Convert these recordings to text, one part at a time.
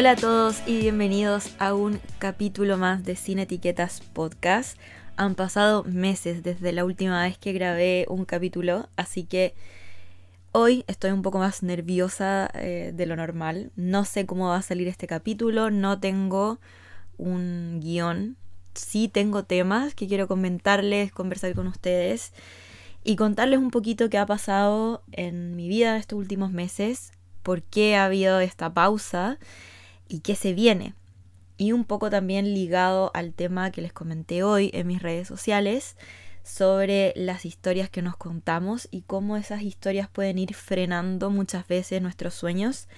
Hola a todos y bienvenidos a un capítulo más de Sin Etiquetas Podcast. Han pasado meses desde la última vez que grabé un capítulo, así que hoy estoy un poco más nerviosa eh, de lo normal. No sé cómo va a salir este capítulo, no tengo un guion. Sí tengo temas que quiero comentarles, conversar con ustedes y contarles un poquito qué ha pasado en mi vida en estos últimos meses, por qué ha habido esta pausa y qué se viene. Y un poco también ligado al tema que les comenté hoy en mis redes sociales sobre las historias que nos contamos y cómo esas historias pueden ir frenando muchas veces nuestros sueños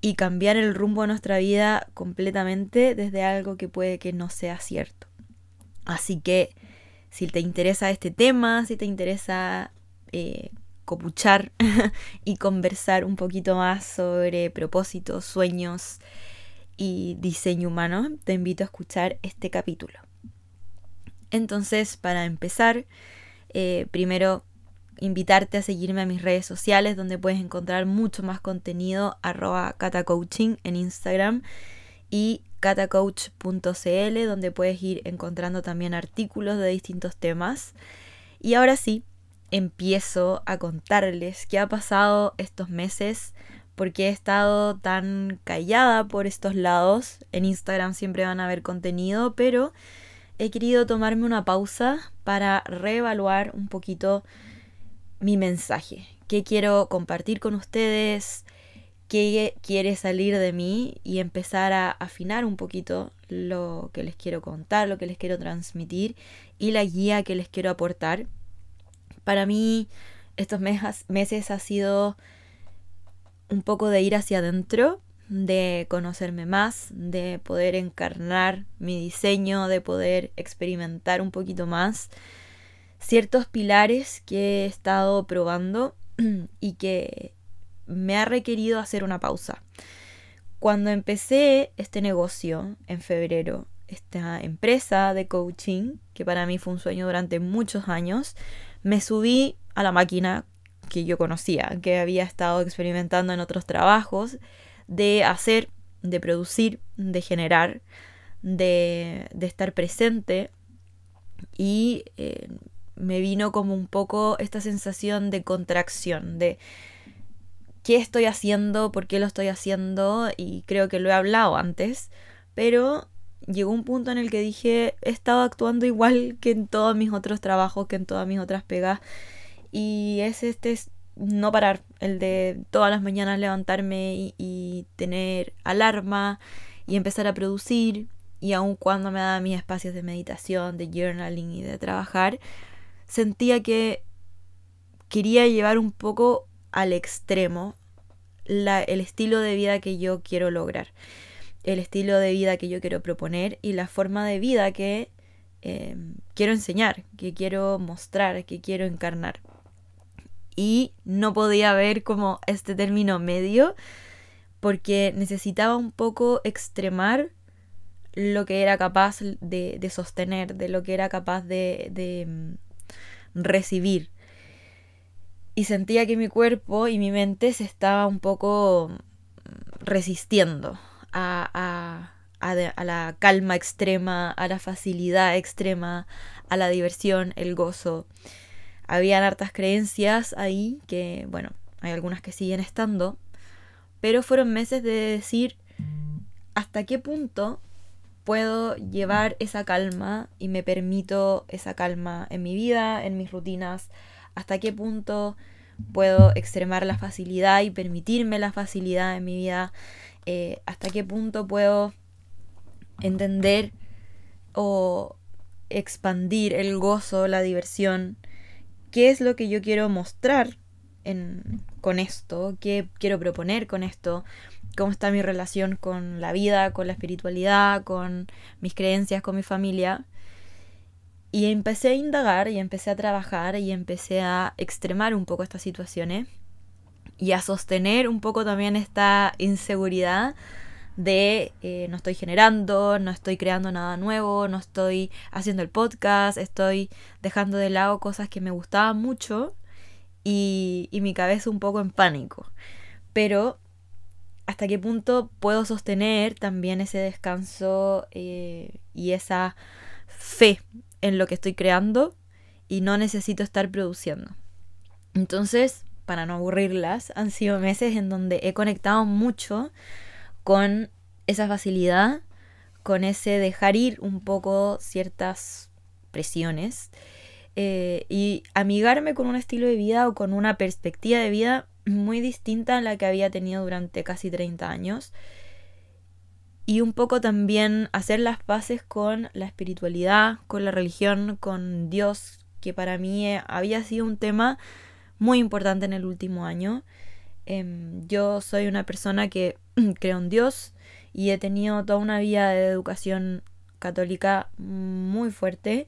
y cambiar el rumbo de nuestra vida completamente desde algo que puede que no sea cierto. Así que si te interesa este tema, si te interesa eh, copuchar y conversar un poquito más sobre propósitos, sueños y diseño humano, te invito a escuchar este capítulo. Entonces, para empezar, eh, primero invitarte a seguirme a mis redes sociales donde puedes encontrar mucho más contenido arroba catacoaching en Instagram y catacoach.cl donde puedes ir encontrando también artículos de distintos temas. Y ahora sí, empiezo a contarles qué ha pasado estos meses, porque he estado tan callada por estos lados. En Instagram siempre van a ver contenido, pero he querido tomarme una pausa para reevaluar un poquito mi mensaje, qué quiero compartir con ustedes, qué quiere salir de mí y empezar a afinar un poquito lo que les quiero contar, lo que les quiero transmitir y la guía que les quiero aportar para mí estos meses ha sido un poco de ir hacia adentro, de conocerme más, de poder encarnar mi diseño, de poder experimentar un poquito más ciertos pilares que he estado probando y que me ha requerido hacer una pausa. Cuando empecé este negocio en febrero, esta empresa de coaching, que para mí fue un sueño durante muchos años, me subí a la máquina que yo conocía, que había estado experimentando en otros trabajos, de hacer, de producir, de generar, de, estar presente. Y eh, me vino como un poco esta sensación de contracción, de qué estoy haciendo, por qué lo estoy haciendo y creo que lo he hablado antes, pero llegó un punto en el que dije, he estado actuando igual que en todos mis otros trabajos, que en todas mis otras pegas. Y es este no parar, el de todas las mañanas levantarme y, tener alarma y empezar a producir. Y aun cuando me daba mis espacios de meditación, de journaling y de trabajar, sentía que quería llevar un poco al extremo el estilo de vida que yo quiero lograr el estilo de vida que yo quiero proponer y la forma de vida que eh, quiero enseñar, que quiero mostrar, que quiero encarnar. Y no podía ver como este término medio porque necesitaba un poco extremar lo que era capaz de, sostener, de lo que era capaz de, de mm, recibir. Y sentía que mi cuerpo y mi mente se estaba un poco mm, resistiendo a, la calma extrema, a la facilidad extrema, a la diversión, el gozo. Habían hartas creencias ahí que, bueno, hay algunas que siguen estando, pero fueron meses de decir hasta qué punto puedo llevar esa calma y me permito esa calma en mi vida, en mis rutinas, hasta qué punto puedo extremar la facilidad y permitirme la facilidad en mi vida eh, hasta qué punto puedo entender o expandir el gozo, la diversión, qué es lo que yo quiero mostrar con esto, qué quiero proponer con esto, cómo está mi relación con la vida, con la espiritualidad, con mis creencias, con mi familia. Y empecé a indagar y empecé a trabajar y empecé a extremar un poco estas situaciones y a sostener un poco también esta inseguridad de eh, no estoy generando, no estoy creando nada nuevo, no estoy haciendo el podcast, estoy dejando de lado cosas que me gustaban mucho y, y mi cabeza un poco en pánico. Pero hasta qué punto puedo sostener también ese descanso eh, y esa fe en lo que estoy creando y no necesito estar produciendo. Entonces, para no aburrirlas, han sido meses en donde he conectado mucho con esa facilidad, con ese dejar ir un poco ciertas presiones eh, y amigarme con un estilo de vida o con una perspectiva de vida muy distinta a la que había tenido durante casi 30 años. Y un poco también hacer las paces con la espiritualidad, con la religión, con Dios, que para mí eh, había sido un tema muy importante en el último año. Em, yo soy una persona que creo en Dios y he tenido toda una vida de educación católica muy fuerte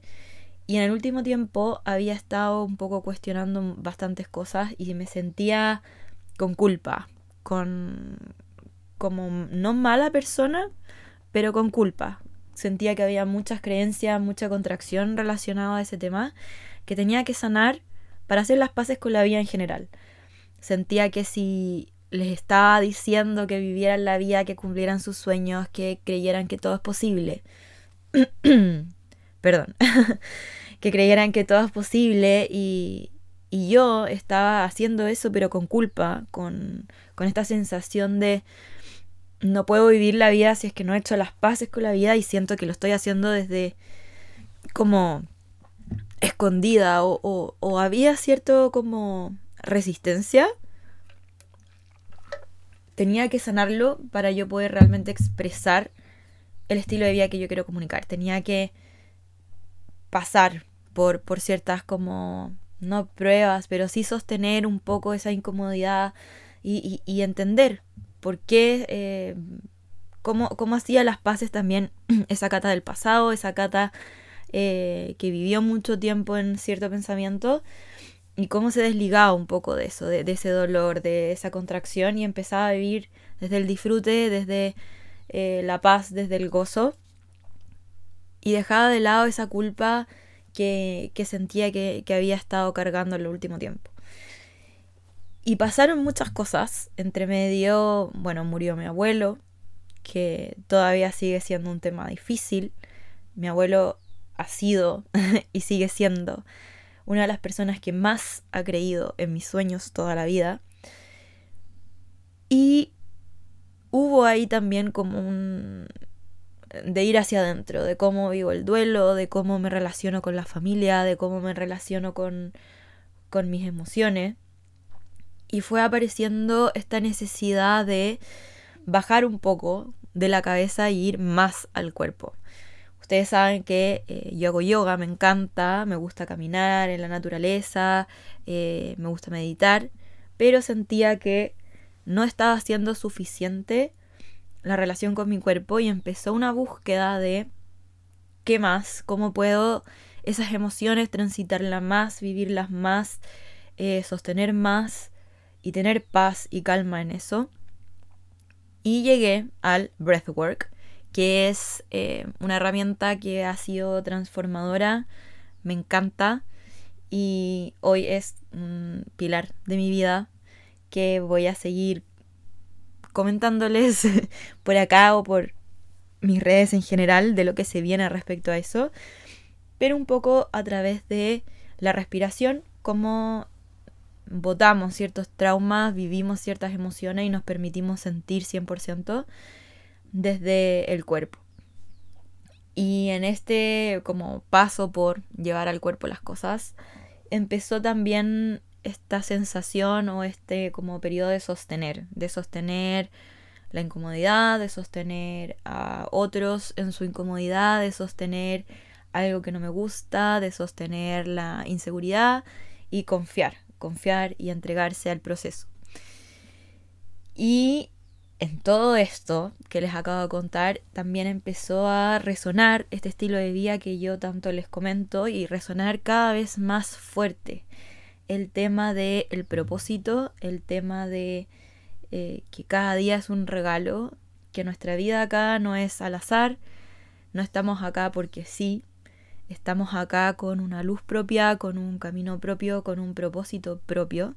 y en el último tiempo había estado un poco cuestionando bastantes cosas y me sentía con culpa, con como no mala persona, pero con culpa. Sentía que había muchas creencias, mucha contracción relacionada a ese tema que tenía que sanar para hacer las paces con la vida en general. Sentía que si les estaba diciendo que vivieran la vida, que cumplieran sus sueños, que creyeran que todo es posible, perdón, que creyeran que todo es posible y, y, yo estaba haciendo eso pero con culpa, con, con esta sensación de no puedo vivir la vida si es que no he hecho las paces con la vida y siento que lo estoy haciendo desde como escondida o, había cierto como resistencia tenía que sanarlo para yo poder realmente expresar el estilo de vida que yo quiero comunicar. Tenía que pasar por, por ciertas como, no pruebas, pero sí sostener un poco esa incomodidad y, y, entender por qué, eh, cómo, cómo, hacía las paces también esa cata del pasado, esa cata eh, que vivió mucho tiempo en cierto pensamiento y cómo se desligaba un poco de eso, de, ese dolor, de esa contracción y empezaba a vivir desde el disfrute, desde eh, la paz desde el gozo y dejaba de lado esa culpa que, que sentía que, que, había estado cargando en el último tiempo. Y pasaron muchas cosas. Entre medio, bueno, murió mi abuelo, que todavía sigue siendo un tema difícil. Mi abuelo ha sido y sigue siendo una de las personas que más ha creído en mis sueños toda la vida. Y hubo ahí también como un de ir hacia adentro, de cómo vivo el duelo, de cómo me relaciono con la familia, de cómo me relaciono con, con mis emociones. Y fue apareciendo esta necesidad de bajar un poco de la cabeza y ir más al cuerpo. Ustedes saben que eh, yo hago yoga, me encanta, me gusta caminar en la naturaleza, eh, me gusta meditar, pero sentía que no estaba siendo suficiente la relación con mi cuerpo y empezó una búsqueda de qué más, cómo puedo esas emociones transitarlas más, vivirlas más, eh, sostener más y tener paz y calma en eso. Y llegué al breathwork, que es eh, una herramienta que ha sido transformadora, me encanta y hoy es un pilar de mi vida que voy a seguir comentándoles por acá o por mis redes en general de lo que se viene respecto a eso, pero un poco a través de la respiración, cómo votamos ciertos traumas, vivimos ciertas emociones y nos permitimos sentir 100% desde el cuerpo. Y en este como paso por llevar al cuerpo las cosas, empezó también esta sensación o este como periodo de sostener, de sostener la incomodidad, de sostener a otros en su incomodidad, de sostener algo que no me gusta, de sostener la inseguridad y confiar, confiar y entregarse al proceso. Y en todo esto que les acabo de contar, también empezó a resonar este estilo de vida que yo tanto les comento y resonar cada vez más fuerte. El tema del el propósito, el tema de eh, que cada día es un regalo, que nuestra vida acá no es al azar, no estamos acá porque sí, estamos acá con una luz propia, con un camino propio, con un propósito propio,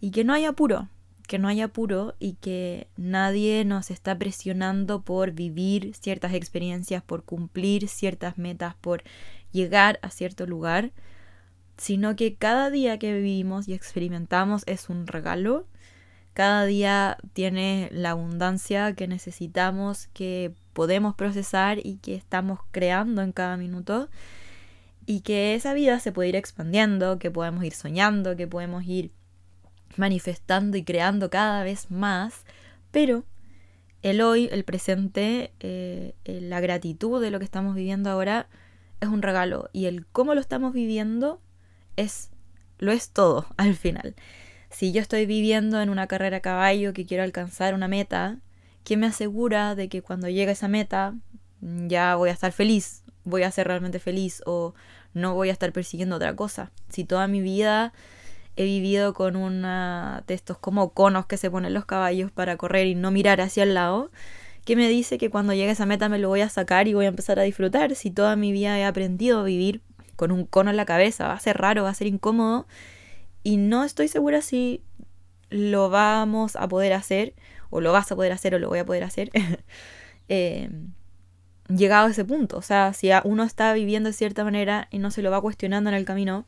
y que no hay apuro, que no hay apuro y que nadie nos está presionando por vivir ciertas experiencias, por cumplir ciertas metas, por llegar a cierto lugar, sino que cada día que vivimos y experimentamos es un regalo. Cada día tiene la abundancia que necesitamos, que podemos procesar y que estamos creando en cada minuto. Y que esa vida se puede ir expandiendo, que podemos ir soñando, que podemos ir manifestando y creando cada vez más, pero el hoy, el presente, eh, la gratitud de lo que estamos viviendo ahora es un regalo y el cómo lo estamos viviendo es lo es todo al final. Si yo estoy viviendo en una carrera a caballo que quiero alcanzar una meta, ¿quién me asegura de que cuando llegue esa meta ya voy a estar feliz, voy a ser realmente feliz o no voy a estar persiguiendo otra cosa? Si toda mi vida he vivido con una de estos como conos que se ponen los caballos para correr y no mirar hacia el lado, que me dice que cuando llegue a esa meta me lo voy a sacar y voy a empezar a disfrutar. Si toda mi vida he aprendido a vivir con un cono en la cabeza, va a ser raro, va a ser incómodo y no estoy segura si lo vamos a poder hacer o lo vas a poder hacer o lo voy a poder hacer. eh, llegado a ese punto, o sea, si uno está viviendo de cierta manera y no se lo va cuestionando en el camino,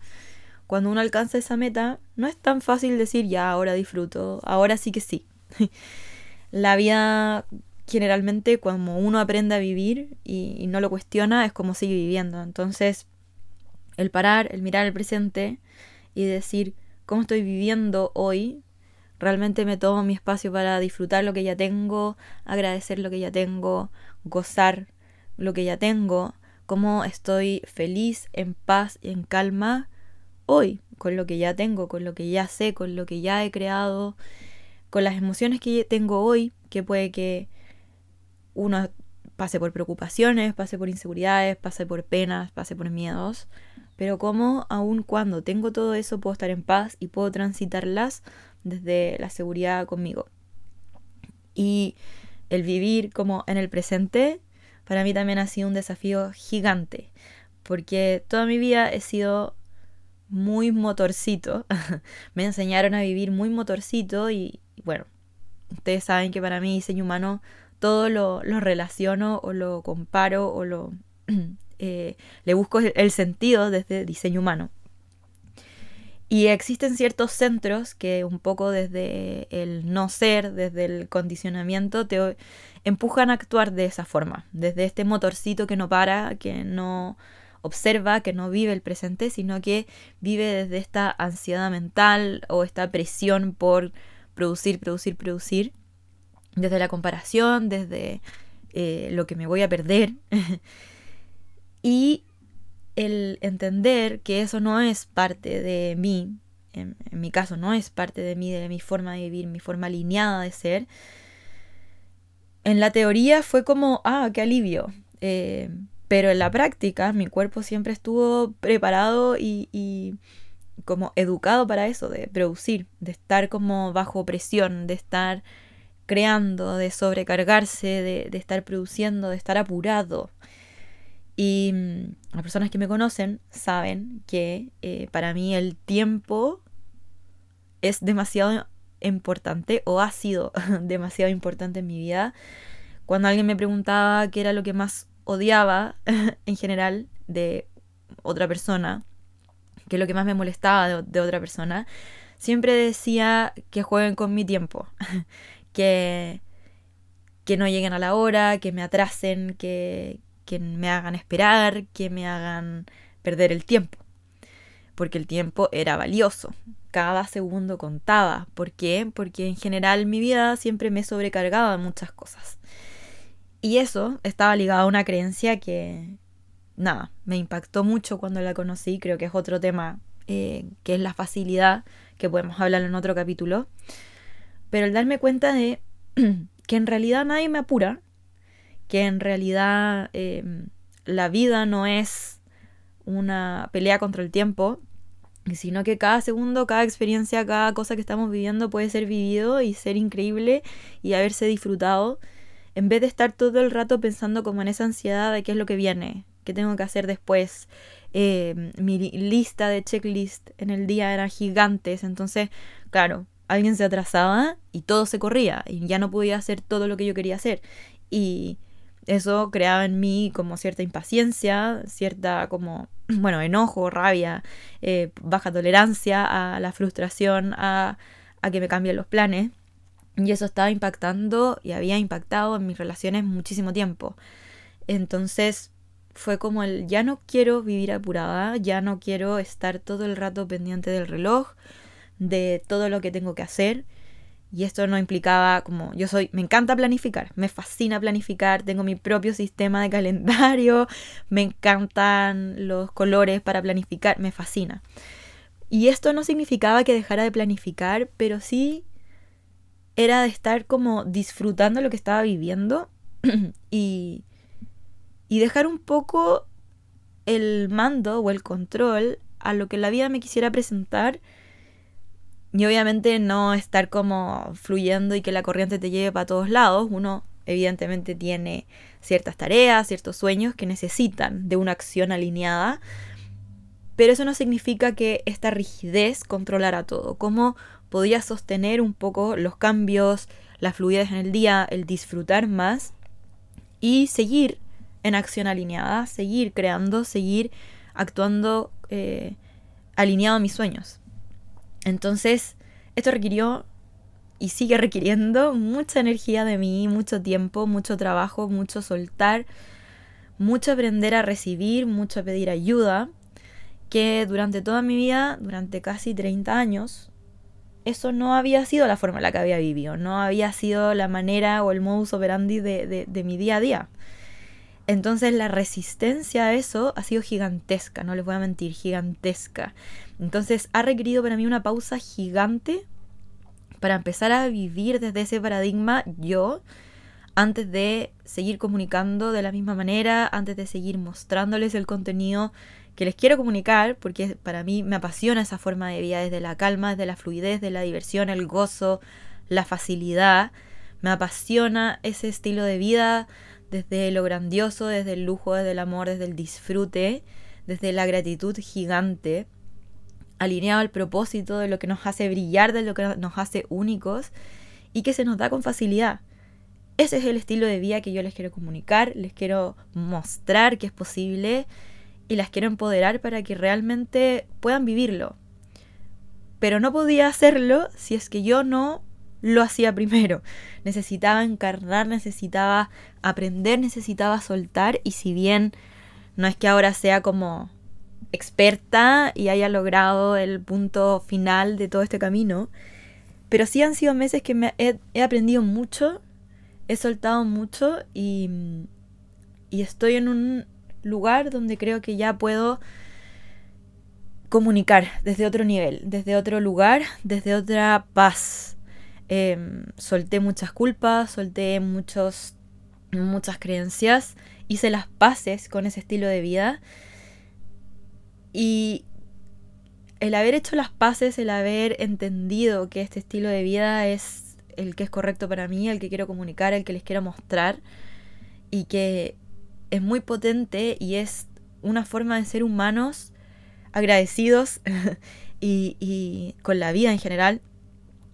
cuando uno alcanza esa meta, no es tan fácil decir ya, ahora disfruto, ahora sí que sí. la vida generalmente cuando uno aprende a vivir y, no lo cuestiona es como sigue viviendo. Entonces, el parar, el mirar el presente y decir cómo estoy viviendo hoy, realmente me tomo mi espacio para disfrutar lo que ya tengo, agradecer lo que ya tengo, gozar lo que ya tengo, cómo estoy feliz, en paz y en calma hoy, con lo que ya tengo, con lo que ya sé, con lo que ya he creado, con las emociones que tengo hoy, que puede que uno pase por preocupaciones, pase por inseguridades, pase por penas, pase por miedos, pero como aun cuando tengo todo eso puedo estar en paz y puedo transitarlas desde la seguridad conmigo. Y el vivir como en el presente para mí también ha sido un desafío gigante, porque toda mi vida he sido muy motorcito. me enseñaron a vivir muy motorcito y, bueno, ustedes saben que para mí diseño humano todo lo, relaciono o lo comparo o lo eh, le busco el, sentido desde diseño humano. Y existen ciertos centros que un poco desde el no ser, desde el condicionamiento, te empujan a actuar de esa forma, desde este motorcito que no para, que no, observa que no vive el presente, sino que vive desde esta ansiedad mental o esta presión por producir, producir, producir, desde la comparación, desde eh, lo que me voy a perder. y el entender que eso no es parte de mí, en, mi caso no es parte de mí, de mi forma de vivir, mi forma alineada de ser, en la teoría fue como, ah, qué alivio. Eh, pero en la práctica mi cuerpo siempre estuvo preparado y, como educado para eso, de producir, de estar como bajo presión, de estar creando, de sobrecargarse, de, estar produciendo, de estar apurado. Y mm, las personas que me conocen saben que eh, para mí el tiempo es demasiado importante o ha sido demasiado importante en mi vida. Cuando alguien me preguntaba qué era lo que más odiaba en general de otra persona, que es lo que más me molestaba de, otra persona, siempre decía que jueguen con mi tiempo, que, que no lleguen a la hora, que me atrasen, que, que me hagan esperar, que me hagan perder el tiempo. Porque el tiempo era valioso, cada segundo contaba. ¿Por qué? Porque en general mi vida siempre me sobrecargaba muchas cosas. Y eso estaba ligado a una creencia que, nada, me impactó mucho cuando la conocí, creo que es otro tema, eh, que es la facilidad, que podemos hablar en otro capítulo. Pero el darme cuenta de que en realidad nadie me apura, que en realidad em, la vida no es una pelea contra el tiempo, sino que cada segundo, cada experiencia, cada cosa que estamos viviendo puede ser vivido y ser increíble y haberse disfrutado en vez de estar todo el rato pensando como en esa ansiedad de qué es lo que viene, qué tengo que hacer después. Eh, mi lista de checklist en el día era gigantes, entonces, claro, alguien se atrasaba y todo se corría y ya no podía hacer todo lo que yo quería hacer. Y eso creaba en mí como cierta impaciencia, cierta como, bueno, enojo, rabia, eh, baja tolerancia a la frustración, a, a que me cambien los planes. Y eso estaba impactando y había impactado en mis relaciones muchísimo tiempo. Entonces fue como el ya no quiero vivir apurada, ya no quiero estar todo el rato pendiente del reloj, de todo lo que tengo que hacer. Y esto no implicaba como yo soy, me encanta planificar, me fascina planificar, tengo mi propio sistema de calendario, me encantan los colores para planificar, me fascina. Y esto no significaba que dejara de planificar, pero sí era de estar como disfrutando lo que estaba viviendo y, y dejar un poco el mando o el control a lo que la vida me quisiera presentar y obviamente no estar como fluyendo y que la corriente te lleve para todos lados. Uno evidentemente tiene ciertas tareas, ciertos sueños que necesitan de una acción alineada. Pero eso no significa que esta rigidez controlara todo. Cómo podía sostener un poco los cambios, la fluidez en el día, el disfrutar más y seguir en acción alineada, seguir creando, seguir actuando eh, alineado a mis sueños. Entonces, esto requirió y sigue requiriendo mucha energía de mí, mucho tiempo, mucho trabajo, mucho soltar, mucho aprender a recibir, mucho pedir ayuda, que durante toda mi vida, durante casi 30 años, eso no había sido la forma en la que había vivido, no había sido la manera o el modus operandi de, de mi día a día. Entonces la resistencia a eso ha sido gigantesca, no les voy a mentir, gigantesca. Entonces ha requerido para mí una pausa gigante para empezar a vivir desde ese paradigma yo, antes de seguir comunicando de la misma manera, antes de seguir mostrándoles el contenido que les quiero comunicar, porque para mí me apasiona esa forma de vida, desde la calma, desde la fluidez, de la diversión, el gozo, la facilidad. Me apasiona ese estilo de vida desde lo grandioso, desde el lujo, desde el amor, desde el disfrute, desde la gratitud gigante, alineado al propósito de lo que nos hace brillar, de lo que nos hace únicos y que se nos da con facilidad. Ese es el estilo de vida que yo les quiero comunicar, les quiero mostrar que es posible y las quiero empoderar para que realmente puedan vivirlo. Pero no podía hacerlo si es que yo no lo hacía primero. Necesitaba encarnar, necesitaba aprender, necesitaba soltar y si bien no es que ahora sea como experta y haya logrado el punto final de todo este camino, pero sí han sido meses que me he, aprendido mucho, he soltado mucho y, y estoy en un lugar donde creo que ya puedo comunicar desde otro nivel, desde otro lugar, desde otra paz, Em, solté muchas culpas, solté muchos, muchas creencias, hice las paces con ese estilo de vida. Y el haber hecho las paces, el haber entendido que este estilo de vida es el que es correcto para mí, el que quiero comunicar, el que les quiero mostrar, y que es muy potente y es una forma de ser humanos agradecidos y con la vida en general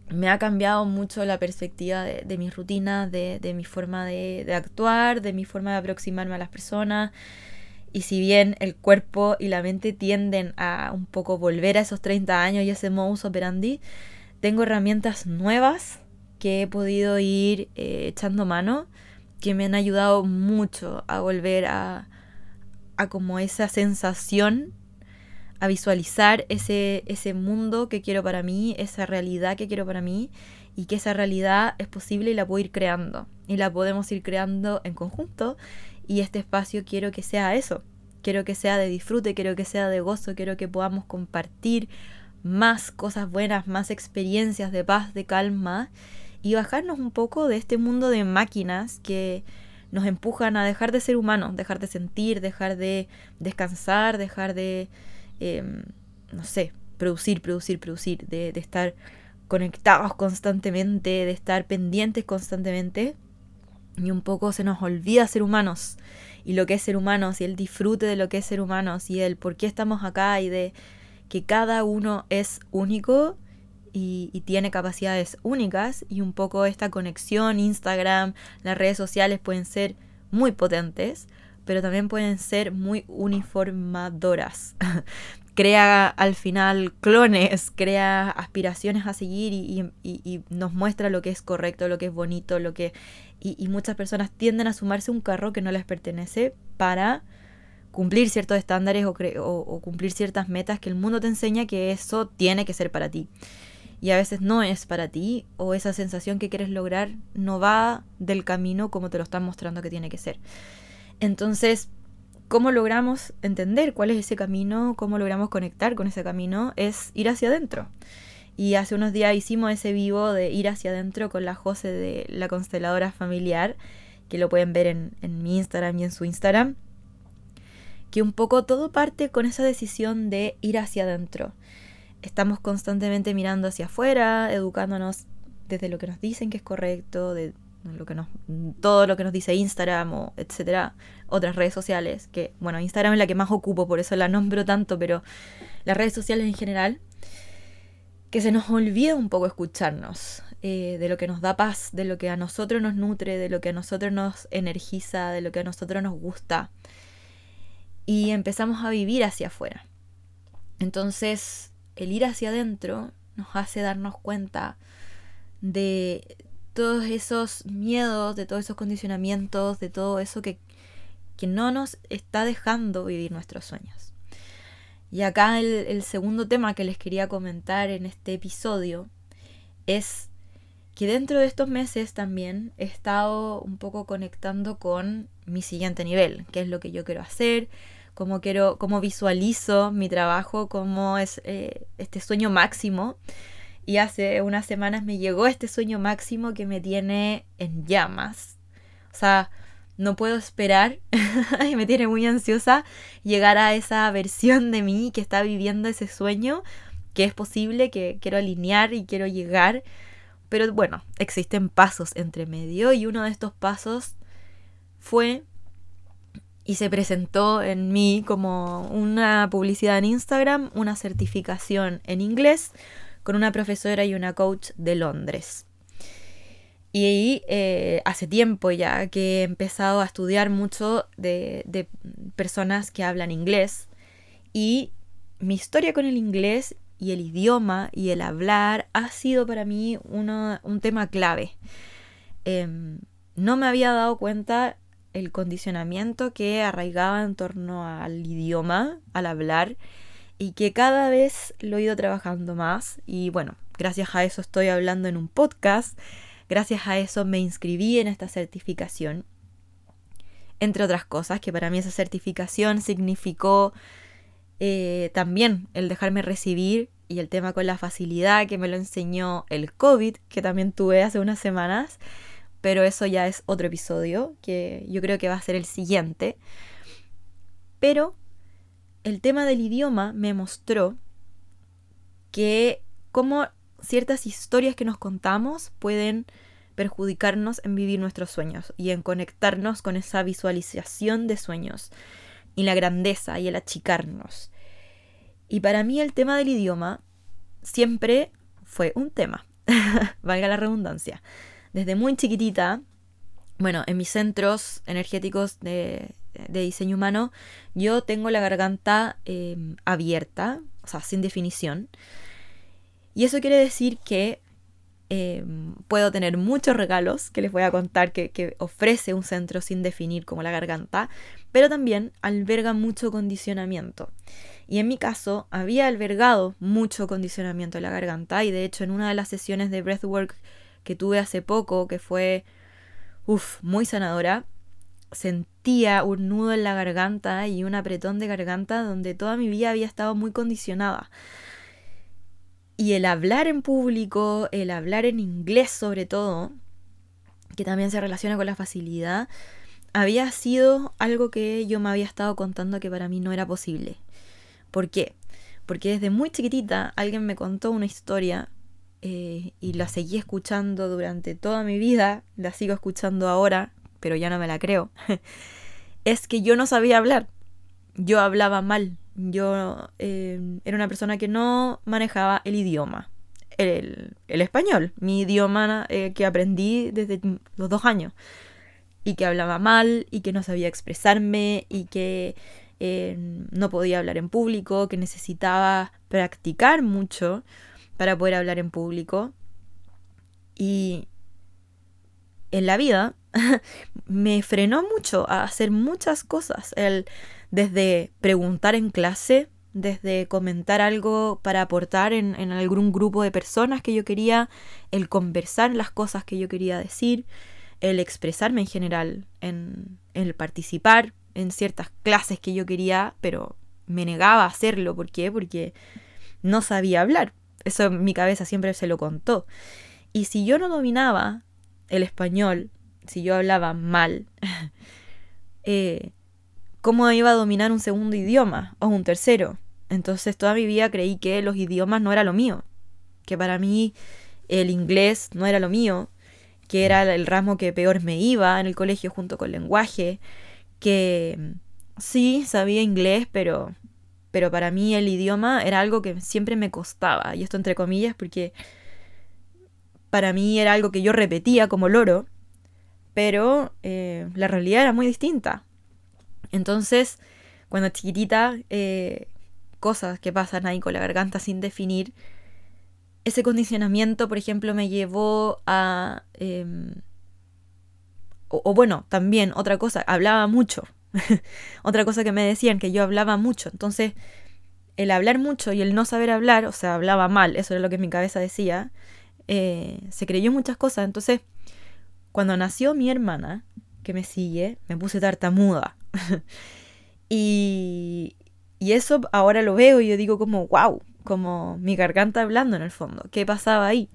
me ha cambiado mucho la perspectiva de, mi rutina, de, mi forma de, actuar, de mi forma de aproximarme a las personas. Y si bien el cuerpo y la mente tienden a un poco volver a esos 30 años y ese modus operandi, tengo herramientas nuevas que he podido ir eh, echando mano, que me han ayudado mucho a volver a, a como esa sensación a visualizar ese, ese mundo que quiero para mí, esa realidad que quiero para mí y que esa realidad es posible y la puedo ir creando y la podemos ir creando en conjunto. Y este espacio quiero que sea eso, quiero que sea de disfrute, quiero que sea de gozo, quiero que podamos compartir más cosas buenas, más experiencias de paz, de calma y bajarnos un poco de este mundo de máquinas que nos empujan a dejar de ser humanos, dejar de sentir, dejar de descansar, dejar de Em, no sé, producir, producir, producir, de, de estar conectados constantemente, de estar pendientes constantemente. Y un poco se nos olvida ser humanos y lo que es ser humanos y el disfrute de lo que es ser humanos y el por qué estamos acá y de que cada uno es único y, tiene capacidades únicas y un poco esta conexión, Instagram, las redes sociales pueden ser muy potentes, pero también pueden ser muy uniformadoras. crea al final clones, crea aspiraciones a seguir y, nos muestra lo que es correcto, lo que es bonito, lo que... Y, muchas personas tienden a sumarse un carro que no les pertenece para cumplir ciertos estándares o, cumplir ciertas metas que el mundo te enseña que eso tiene que ser para ti. Y a veces no es para ti o esa sensación que quieres lograr no va del camino como te lo están mostrando que tiene que ser. Entonces, ¿cómo logramos entender cuál es ese camino? ¿Cómo logramos conectar con ese camino? Es ir hacia adentro. Y hace unos días hicimos ese vivo de ir hacia adentro con la Jose de la consteladora familiar, que lo pueden ver en, en mi Instagram y en su Instagram que un poco todo parte con esa decisión de ir hacia adentro. Estamos constantemente mirando hacia afuera, educándonos desde lo que nos dicen que es correcto, de lo que nos, todo lo que nos dice Instagram o etcétera, otras redes sociales, que bueno, Instagram es la que más ocupo, por eso la nombro tanto, pero las redes sociales en general, que se nos olvida un poco escucharnos, eh, de lo que nos da paz, de lo que a nosotros nos nutre, de lo que a nosotros nos energiza, de lo que a nosotros nos gusta y empezamos a vivir hacia afuera. Entonces, el ir hacia adentro nos hace darnos cuenta de todos esos miedos, de todos esos condicionamientos, de todo eso que, que no nos está dejando vivir nuestros sueños. Y acá el, el, segundo tema que les quería comentar en este episodio es que dentro de estos meses también he estado un poco conectando con mi siguiente nivel, qué es lo que yo quiero hacer, cómo quiero, cómo visualizo mi trabajo, cómo es eh, este sueño máximo. Y hace unas semanas me llegó este sueño máximo que me tiene en llamas. O sea, no puedo esperar y me tiene muy ansiosa llegar a esa versión de mí que está viviendo ese sueño, que es posible, que quiero alinear y quiero llegar. Pero bueno, existen pasos entre medio y uno de estos pasos fue y se presentó en mí como una publicidad en Instagram, una certificación en inglés con una profesora y una coach de Londres. Y eh, hace tiempo ya que he empezado a estudiar mucho de, personas que hablan inglés y mi historia con el inglés y el idioma y el hablar ha sido para mí un tema clave. Em, no me había dado cuenta el condicionamiento que arraigaba en torno al idioma, al hablar, y que cada vez lo he ido trabajando más. Y bueno, gracias a eso estoy hablando en un podcast, gracias a eso me inscribí en esta certificación. Entre otras cosas, que para mí esa certificación significó eh, también el dejarme recibir y el tema con la facilidad que me lo enseñó el COVID, que también tuve hace unas semanas pero eso ya es otro episodio que yo creo que va a ser el siguiente. Pero el tema del idioma me mostró que como ciertas historias que nos contamos pueden perjudicarnos en vivir nuestros sueños y en conectarnos con esa visualización de sueños y la grandeza y el achicarnos. Y para mí el tema del idioma siempre fue un tema, valga la redundancia desde muy chiquitita, bueno, en mis centros energéticos de, diseño humano, yo tengo la garganta em, abierta, o sea, sin definición. Y eso quiere decir que em, puedo tener muchos regalos que les voy a contar que, que, ofrece un centro sin definir como la garganta, pero también alberga mucho condicionamiento. Y en mi caso había albergado mucho condicionamiento en la garganta y de hecho en una de las sesiones de breathwork que tuve hace poco, que fue, uff, muy sanadora, sentía un nudo en la garganta y un apretón de garganta donde toda mi vida había estado muy condicionada. Y el hablar en público, el hablar en inglés sobre todo, que también se relaciona con la facilidad, había sido algo que yo me había estado contando que para mí no era posible. ¿Por qué? Porque desde muy chiquitita alguien me contó una historia eh, y la seguí escuchando durante toda mi vida, la sigo escuchando ahora, pero ya no me la creo, es que yo no sabía hablar, yo hablaba mal, yo eh, era una persona que no manejaba el idioma. el, español, mi idioma eh, que aprendí desde los dos años. Y que hablaba mal, y que no sabía expresarme, y que eh, no podía hablar en público, que necesitaba practicar mucho para poder hablar en público. Y en la vida me frenó mucho a hacer muchas cosas. El, desde preguntar en clase, desde comentar algo para aportar en, algún grupo de personas que yo quería, el conversar las cosas que yo quería decir, el expresarme en general, en, el participar en ciertas clases que yo quería, pero me negaba a hacerlo. ¿Por qué? Porque no sabía hablar. Eso en mi cabeza siempre se lo contó. Y si yo no dominaba el español, si yo hablaba mal, eh, ¿cómo iba a dominar un segundo idioma o un tercero? Entonces toda mi vida creí que los idiomas no era lo mío, que para mí el inglés no era lo mío, que era el ramo que peor me iba en el colegio junto con lenguaje, que sí sabía inglés, pero pero para mí el idioma era algo que siempre me costaba, y esto entre comillas porque para mí era algo que yo repetía como loro, pero eh, la realidad era muy distinta. Entonces, cuando chiquitita, eh, cosas que pasan ahí con la garganta sin definir, ese condicionamiento, por ejemplo, me llevó a... Em, o, bueno, también otra cosa, hablaba mucho. otra cosa que me decían, que yo hablaba mucho. Entonces, el hablar mucho y el no saber hablar, o sea, hablaba mal, eso era lo que mi cabeza decía, eh, se creyó muchas cosas. Entonces, cuando nació mi hermana, que me sigue, me puse tartamuda. y, y eso ahora lo veo y yo digo como, wow, como mi garganta hablando en el fondo. ¿Qué pasaba ahí?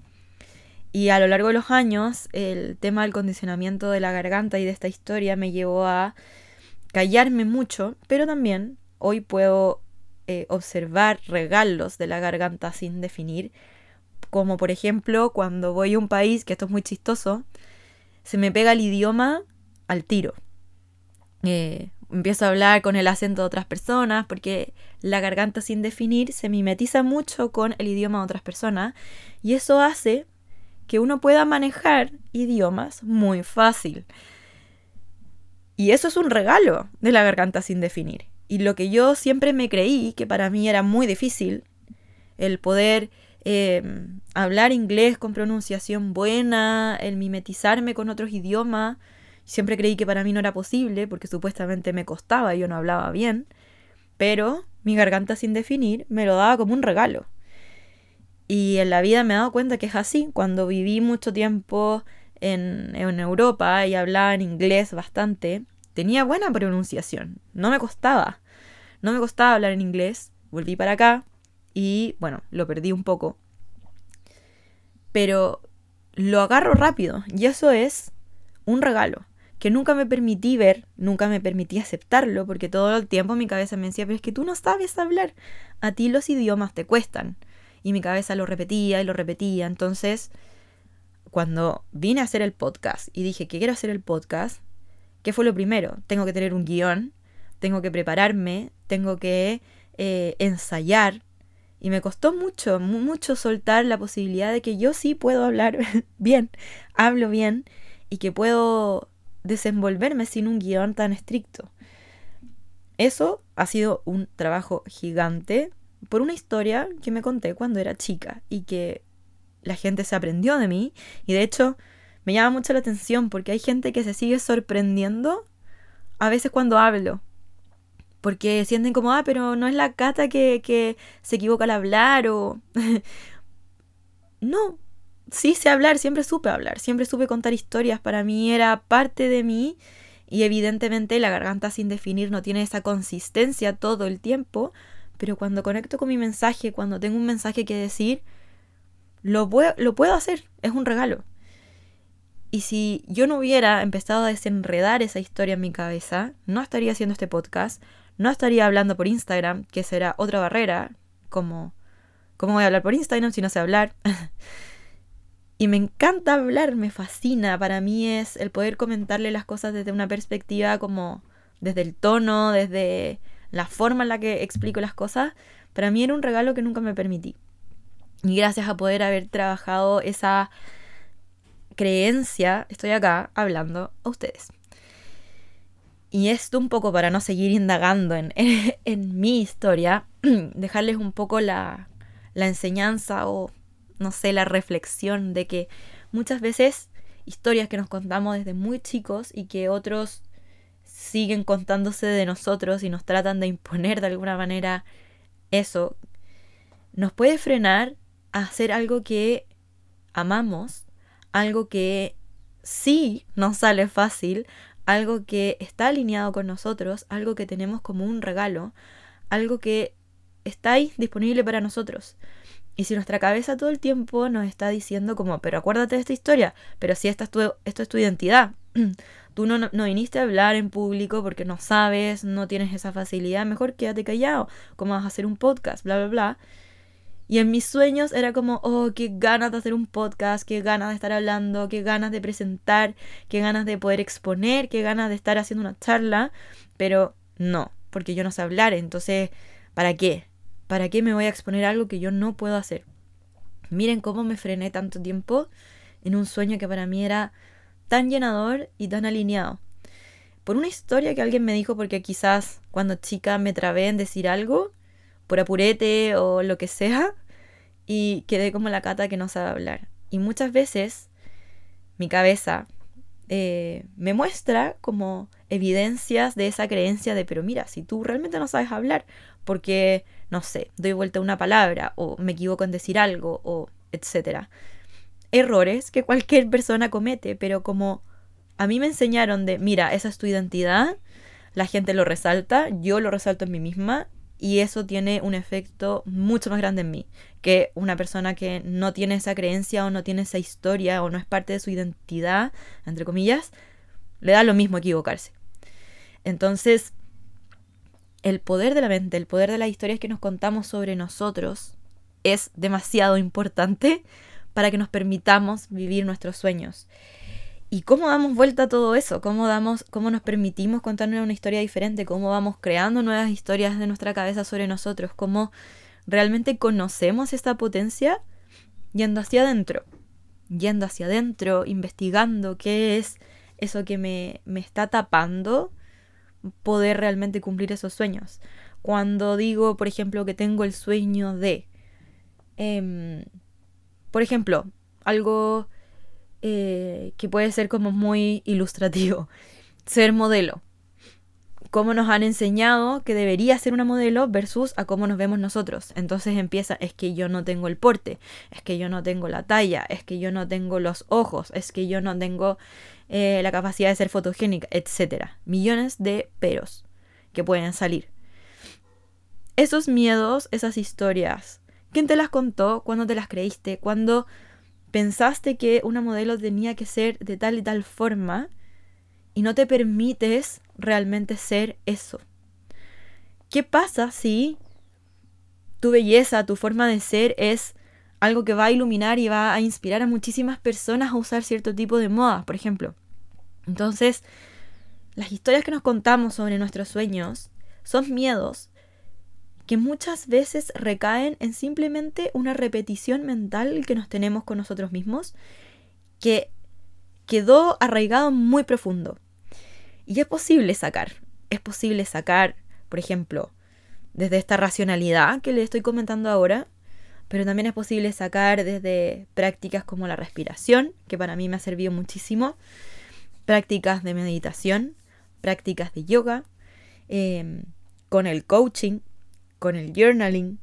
Y a lo largo de los años, el tema del condicionamiento de la garganta y de esta historia me llevó a callarme mucho, pero también hoy puedo eh, observar regalos de la garganta sin definir, como por ejemplo cuando voy a un país, que esto es muy chistoso, se me pega el idioma al tiro. Eh, empiezo a hablar con el acento de otras personas, porque la garganta sin definir se mimetiza mucho con el idioma de otras personas y eso hace que uno pueda manejar idiomas muy fácil. Y eso es un regalo de la garganta sin definir. Y lo que yo siempre me creí, que para mí era muy difícil, el poder em, hablar inglés con pronunciación buena, el mimetizarme con otros idiomas, Siempre creí que para mí no era posible porque supuestamente me costaba y yo no hablaba bien, pero mi garganta sin definir me lo daba como un regalo. Y en la vida me he dado cuenta que es así. Cuando viví mucho tiempo en, Europa y hablaba en inglés bastante, tenía buena pronunciación, no me costaba. No me costaba hablar en inglés, volví para acá y bueno, lo perdí un poco. Pero lo agarro rápido y eso es un regalo que nunca me permití ver, nunca me permití aceptarlo, porque todo el tiempo mi cabeza me decía, pero es que tú no sabes hablar, a ti los idiomas te cuestan. Y mi cabeza lo repetía y lo repetía. Entonces, cuando vine a hacer el podcast y dije que quiero hacer el podcast, ¿qué fue lo primero? Tengo que tener un guion, tengo que prepararme, tengo que eh, ensayar. Y me costó mucho, mucho soltar la posibilidad de que yo sí puedo hablar bien, hablo bien y que puedo desenvolverme sin un guion tan estricto. Eso ha sido un trabajo gigante por una historia que me conté cuando era chica y que la gente se aprendió de mí y de hecho me llama mucho la atención porque hay gente que se sigue sorprendiendo a veces cuando hablo. Porque sienten como, ah, pero no es la cata que, que se equivoca al hablar o... no, sí sé hablar, siempre supe hablar, siempre supe contar historias, para mí era parte de mí y evidentemente la garganta sin definir no tiene esa consistencia todo el tiempo, pero cuando conecto con mi mensaje, cuando tengo un mensaje que decir, lo, puedo hacer, es un regalo. Y si yo no hubiera empezado a desenredar esa historia en mi cabeza, no estaría haciendo este podcast, no estaría hablando por Instagram, que será otra barrera, como, ¿cómo voy a hablar por Instagram si no sé hablar? Y me encanta hablar, me fascina. Para mí es el poder comentarle las cosas desde una perspectiva como desde el tono, desde la forma en la que explico las cosas. Para mí era un regalo que nunca me permití. Y gracias a poder haber trabajado esa creencia, estoy acá hablando a ustedes. Y esto un poco para no seguir indagando en, en, mi historia, dejarles un poco la, la enseñanza o, no sé, la reflexión de que muchas veces historias que nos contamos desde muy chicos y que otros siguen contándose de nosotros y nos tratan de imponer de alguna manera eso, nos puede frenar hacer algo que amamos, algo que sí nos sale fácil, algo que está alineado con nosotros, algo que tenemos como un regalo, algo que está disponible para nosotros. Y si nuestra cabeza todo el tiempo nos está diciendo como, pero acuérdate de esta historia, pero si esta es tu, esto es tu identidad, tú no, no, viniste a hablar en público porque no sabes, no tienes esa facilidad, mejor quédate callado, ¿cómo vas a hacer un podcast? Bla, bla, bla. Y en mis sueños era como, oh, qué ganas de hacer un podcast, qué ganas de estar hablando, qué ganas de presentar, qué ganas de poder exponer, qué ganas de estar haciendo una charla, pero no, porque yo no sé hablar, entonces, ¿para qué? ¿Para qué me voy a exponer algo que yo no puedo hacer? Miren cómo me frené tanto tiempo en un sueño que para mí era tan llenador y tan alineado. Por una historia que alguien me dijo porque quizás cuando chica me trabé en decir algo, por apurete o lo que sea, y quedé como la cata que no sabe hablar. Y muchas veces mi cabeza eh, me muestra como evidencias de esa creencia de, pero mira, si tú realmente no sabes hablar, porque, no sé, doy vuelta a una palabra o me equivoco en decir algo o etcétera. Errores que cualquier persona comete, pero como a mí me enseñaron de, mira, esa es tu identidad, la gente lo resalta, yo lo resalto en mí misma y eso tiene un efecto mucho más grande en mí que una persona que no tiene esa creencia o no tiene esa historia o no es parte de su identidad, entre comillas, le da lo mismo equivocarse. Entonces, el poder de la mente, el poder de las historias que nos contamos sobre nosotros es demasiado importante para que nos permitamos vivir nuestros sueños. ¿Y cómo damos vuelta a todo eso? ¿Cómo, damos, ¿Cómo nos permitimos contarnos una historia diferente? ¿Cómo vamos creando nuevas historias de nuestra cabeza sobre nosotros? ¿Cómo realmente conocemos esta potencia? Yendo hacia adentro. Yendo hacia adentro, investigando qué es eso que me, me está tapando poder realmente cumplir esos sueños. Cuando digo, por ejemplo, que tengo el sueño de... Em, por ejemplo, algo eh, que puede ser como muy ilustrativo. Ser modelo. Cómo nos han enseñado que debería ser una modelo versus a cómo nos vemos nosotros. Entonces empieza, es que yo no tengo el porte, es que yo no tengo la talla, es que yo no tengo los ojos, es que yo no tengo eh, la capacidad de ser fotogénica, etc. Millones de peros que pueden salir. Esos miedos, esas historias, ¿quién te las contó? ¿Cuándo te las creíste? ¿Cuándo pensaste que una modelo tenía que ser de tal y tal forma y no te permites realmente ser eso. ¿Qué pasa si tu belleza, tu forma de ser es algo que va a iluminar y va a inspirar a muchísimas personas a usar cierto tipo de moda, por ejemplo? Entonces, las historias que nos contamos sobre nuestros sueños son miedos que muchas veces recaen en simplemente una repetición mental que nos tenemos con nosotros mismos, que quedó arraigado muy profundo. Y es posible sacar, es posible sacar, por ejemplo, desde esta racionalidad que le estoy comentando ahora, pero también es posible sacar desde prácticas como la respiración, que para mí me ha servido muchísimo, prácticas de meditación, prácticas de yoga, em, con el coaching, con el journaling,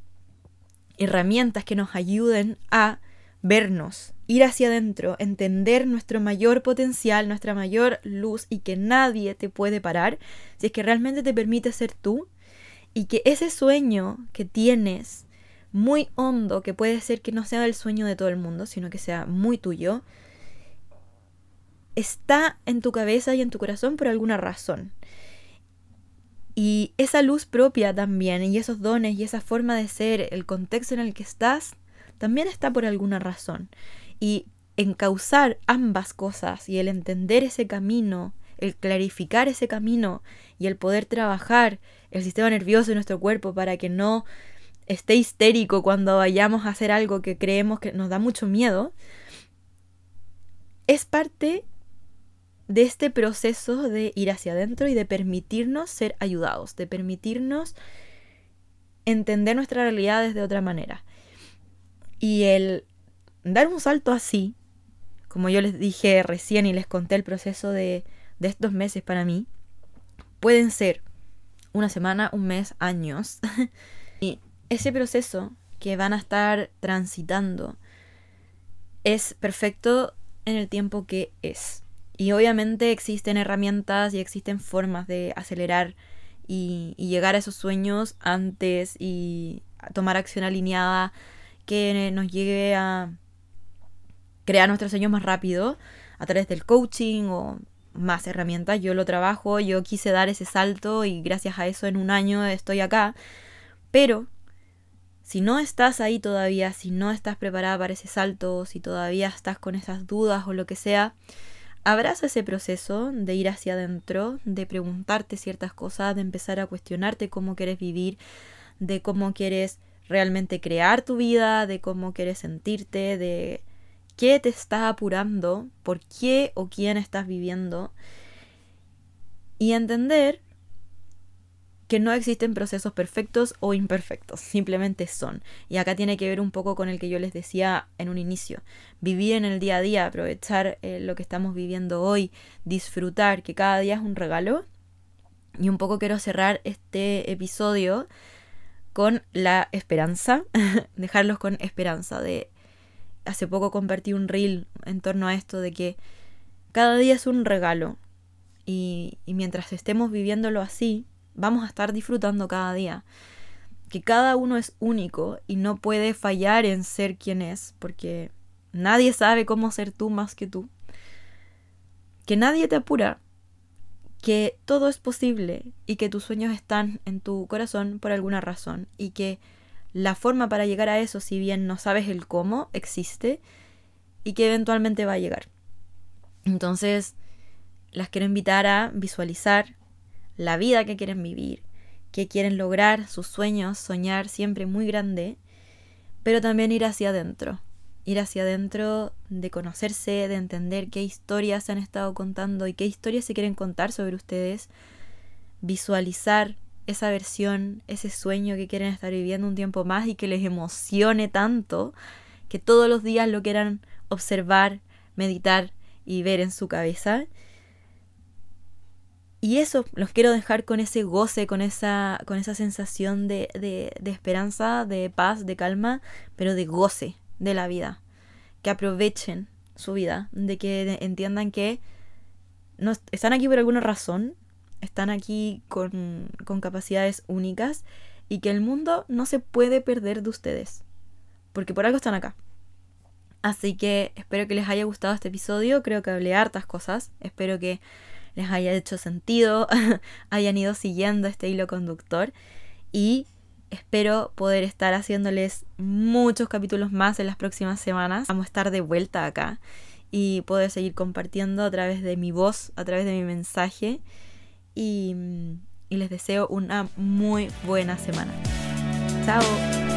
herramientas que nos ayuden a vernos, ir hacia adentro, entender nuestro mayor potencial, nuestra mayor luz y que nadie te puede parar si es que realmente te permite ser tú y que ese sueño que tienes muy hondo, que puede ser que no sea el sueño de todo el mundo, sino que sea muy tuyo, está en tu cabeza y en tu corazón por alguna razón. Y esa luz propia también, y esos dones, y esa forma de ser, el contexto en el que estás, también está por alguna razón. Y encauzar ambas cosas y el entender ese camino, el clarificar ese camino y el poder trabajar el sistema nervioso de nuestro cuerpo para que no esté histérico cuando vayamos a hacer algo que creemos que nos da mucho miedo, es parte de este proceso de ir hacia adentro y de permitirnos ser ayudados, de permitirnos entender nuestra realidad desde otra manera. Y el dar un salto así, como yo les dije recién y les conté el proceso de, de estos meses para mí, pueden ser una semana, un mes, años. y ese proceso que van a estar transitando es perfecto en el tiempo que es. Y obviamente existen herramientas y existen formas de acelerar y, llegar a esos sueños antes y tomar acción alineada que nos llegue a crear nuestros sueños más rápido a través del coaching o más herramientas. Yo lo trabajo, yo quise dar ese salto y gracias a eso en un año estoy acá. Pero si no estás ahí todavía, si no estás preparada para ese salto, si todavía estás con esas dudas o lo que sea, abraza ese proceso de ir hacia adentro, de preguntarte ciertas cosas, de empezar a cuestionarte cómo quieres vivir, de cómo quieres realmente crear tu vida, de cómo quieres sentirte, de qué te está apurando, por qué o quién estás viviendo. Y entender que no existen procesos perfectos o imperfectos, simplemente son. Y acá tiene que ver un poco con el que yo les decía en un inicio. Vivir en el día a día, aprovechar eh, lo que estamos viviendo hoy, disfrutar, que cada día es un regalo. Y un poco quiero cerrar este episodio con la esperanza, dejarlos con esperanza de hace poco compartí un reel en torno a esto de que cada día es un regalo y, mientras estemos viviéndolo así, vamos a estar disfrutando cada día. Que cada uno es único y no puede fallar en ser quien es, porque nadie sabe cómo ser tú más que tú. Que nadie te apura, que todo es posible y que tus sueños están en tu corazón por alguna razón y que la forma para llegar a eso, si bien no sabes el cómo, existe y que eventualmente va a llegar. Entonces, las quiero invitar a visualizar la vida que quieren vivir, que quieren lograr, sus sueños, soñar siempre muy grande, pero también ir hacia adentro, ir hacia adentro de conocerse, de entender qué historias se han estado contando y qué historias se quieren contar sobre ustedes, visualizar esa versión, ese sueño que quieren estar viviendo un tiempo más y que les emocione tanto que todos los días lo quieran observar, meditar y ver en su cabeza. Y eso, los quiero dejar con ese goce, con esa, con esa sensación de, de, de esperanza, de paz, de calma, pero de goce de la vida. Que aprovechen su vida, de que entiendan que no, están aquí por alguna razón, están aquí con, con capacidades únicas y que el mundo no se puede perder de ustedes, porque por algo están acá. Así que espero que les haya gustado este episodio, creo que hablé hartas cosas, espero que les haya hecho sentido, hayan ido siguiendo este hilo conductor y espero poder estar haciéndoles muchos capítulos más en las próximas semanas. Vamos a estar de vuelta acá y poder seguir compartiendo a través de mi voz, a través de mi mensaje y, les deseo una muy buena semana. Chao.